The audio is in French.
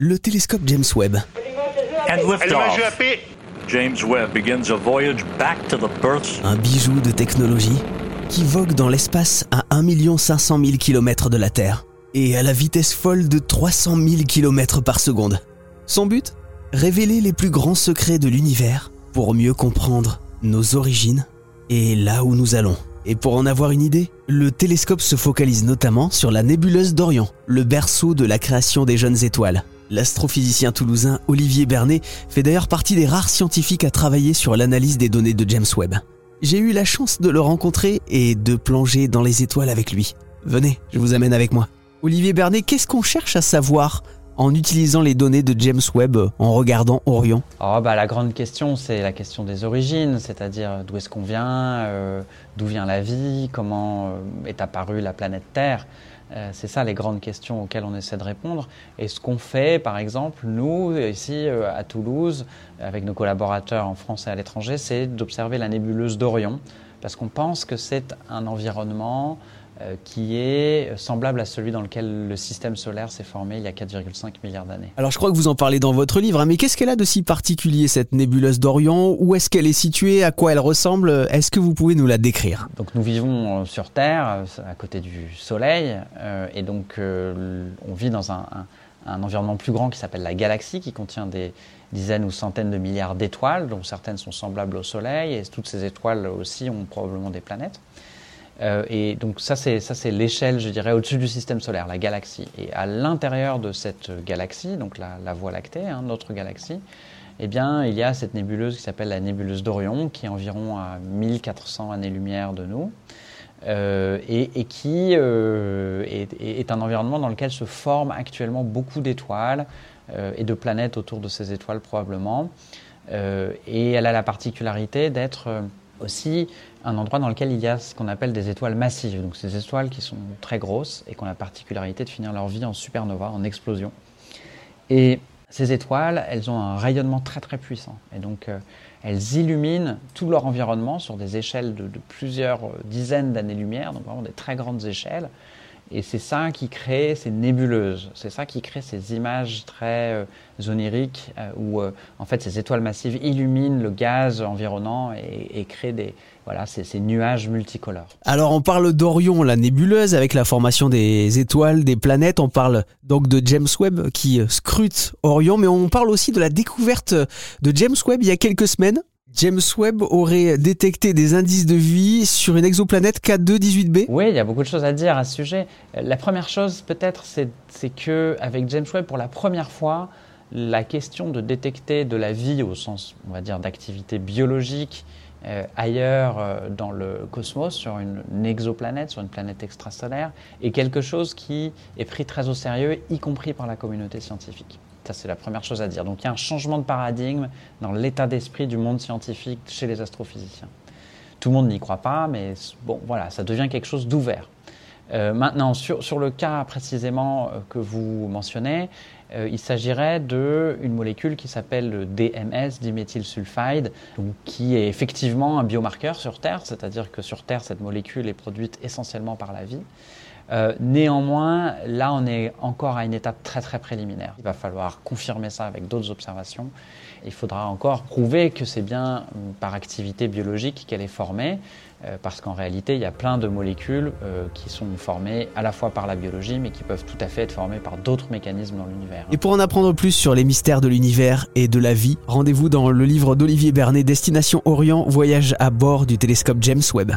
le télescope James Webb. James Webb begins a voyage back to the birth. Un bijou de technologie qui vogue dans l'espace à 1 500 000 km de la Terre et à la vitesse folle de 300 000 km par seconde. Son but? Révéler les plus grands secrets de l'univers pour mieux comprendre nos origines et là où nous allons. Et pour en avoir une idée, le télescope se focalise notamment sur la nébuleuse d'Orion, le berceau de la création des jeunes étoiles. L'astrophysicien toulousain Olivier Bernet fait d'ailleurs partie des rares scientifiques à travailler sur l'analyse des données de James Webb. J'ai eu la chance de le rencontrer et de plonger dans les étoiles avec lui. Venez, je vous amène avec moi. Olivier Bernet, qu'est-ce qu'on cherche à savoir en utilisant les données de James Webb en regardant Orion oh, bah, La grande question, c'est la question des origines, c'est-à-dire d'où est-ce qu'on vient, euh, d'où vient la vie, comment euh, est apparue la planète Terre. Euh, c'est ça les grandes questions auxquelles on essaie de répondre. Et ce qu'on fait, par exemple, nous, ici à Toulouse, avec nos collaborateurs en France et à l'étranger, c'est d'observer la nébuleuse d'Orion, parce qu'on pense que c'est un environnement euh, qui est semblable à celui dans lequel le système solaire s'est formé il y a 4,5 milliards d'années. Alors je crois que vous en parlez dans votre livre, hein, mais qu'est-ce qu'elle a de si particulier cette nébuleuse d'Orion? Où est-ce qu'elle est située? À quoi elle ressemble? Est-ce que vous pouvez nous la décrire? Donc nous vivons euh, sur Terre, euh, à côté du Soleil, et donc on vit dans un, un environnement plus grand qui s'appelle la galaxie, qui contient des dizaines ou centaines de milliards d'étoiles, dont certaines sont semblables au Soleil, et toutes ces étoiles aussi ont probablement des planètes. Euh, et donc ça c'est ça c'est l'échelle, je dirais, au-dessus du système solaire, la galaxie. Et à l'intérieur de cette galaxie, donc la, Voie lactée, hein, notre galaxie, eh bien il y a cette nébuleuse qui s'appelle la nébuleuse d'Orion, qui est environ à 1400 années-lumière de nous. Euh, et, qui euh, est, un environnement dans lequel se forment actuellement beaucoup d'étoiles et de planètes autour de ces étoiles probablement. Et elle a la particularité d'être aussi un endroit dans lequel il y a ce qu'on appelle des étoiles massives. Donc ces étoiles qui sont très grosses et qui ont la particularité de finir leur vie en supernova, en explosion. Et ces étoiles, elles ont un rayonnement très très puissant. Et donc euh, elles illuminent tout leur environnement sur des échelles de, de plusieurs dizaines d'années-lumière, donc vraiment des très grandes échelles. Et c'est ça qui crée ces nébuleuses, c'est ça qui crée ces images très euh, oniriques euh, où euh, en fait ces étoiles massives illuminent le gaz environnant et, créent des, voilà, ces, ces, nuages multicolores. Alors on parle d'Orion, la nébuleuse, avec la formation des étoiles, des planètes. On parle donc de James Webb qui scrute Orion, mais on parle aussi de la découverte de James Webb il y a quelques semaines. James Webb aurait détecté des indices de vie sur une exoplanète K2-18b Oui, il y a beaucoup de choses à dire à ce sujet. La première chose, peut-être, c'est que avec James Webb, pour la première fois, la question de détecter de la vie au sens, on va dire, d'activité biologique euh, ailleurs euh, dans le cosmos, sur une, exoplanète, sur une planète extrasolaire, est quelque chose qui est pris très au sérieux, y compris par la communauté scientifique. Ça, c'est la première chose à dire. Donc il y a un changement de paradigme dans l'état d'esprit du monde scientifique chez les astrophysiciens. Tout le monde n'y croit pas, mais bon, voilà, ça devient quelque chose d'ouvert. Euh, maintenant, sur, sur, le cas précisément euh, que vous mentionnez, euh, il s'agirait d'une molécule qui s'appelle le DMS, diméthylsulfide, qui est effectivement un biomarqueur sur Terre, c'est-à-dire que sur Terre, cette molécule est produite essentiellement par la vie. Euh, néanmoins, là, on est encore à une étape très très préliminaire. Il va falloir confirmer ça avec d'autres observations. Il faudra encore prouver que c'est bien par activité biologique qu'elle est formée, euh, parce qu'en réalité, il y a plein de molécules euh, qui sont formées à la fois par la biologie, mais qui peuvent tout à fait être formées par d'autres mécanismes dans l'univers. Et pour en apprendre plus sur les mystères de l'univers et de la vie, rendez-vous dans le livre d'Olivier Bernet, Destination Orient, voyage à bord du télescope James Webb.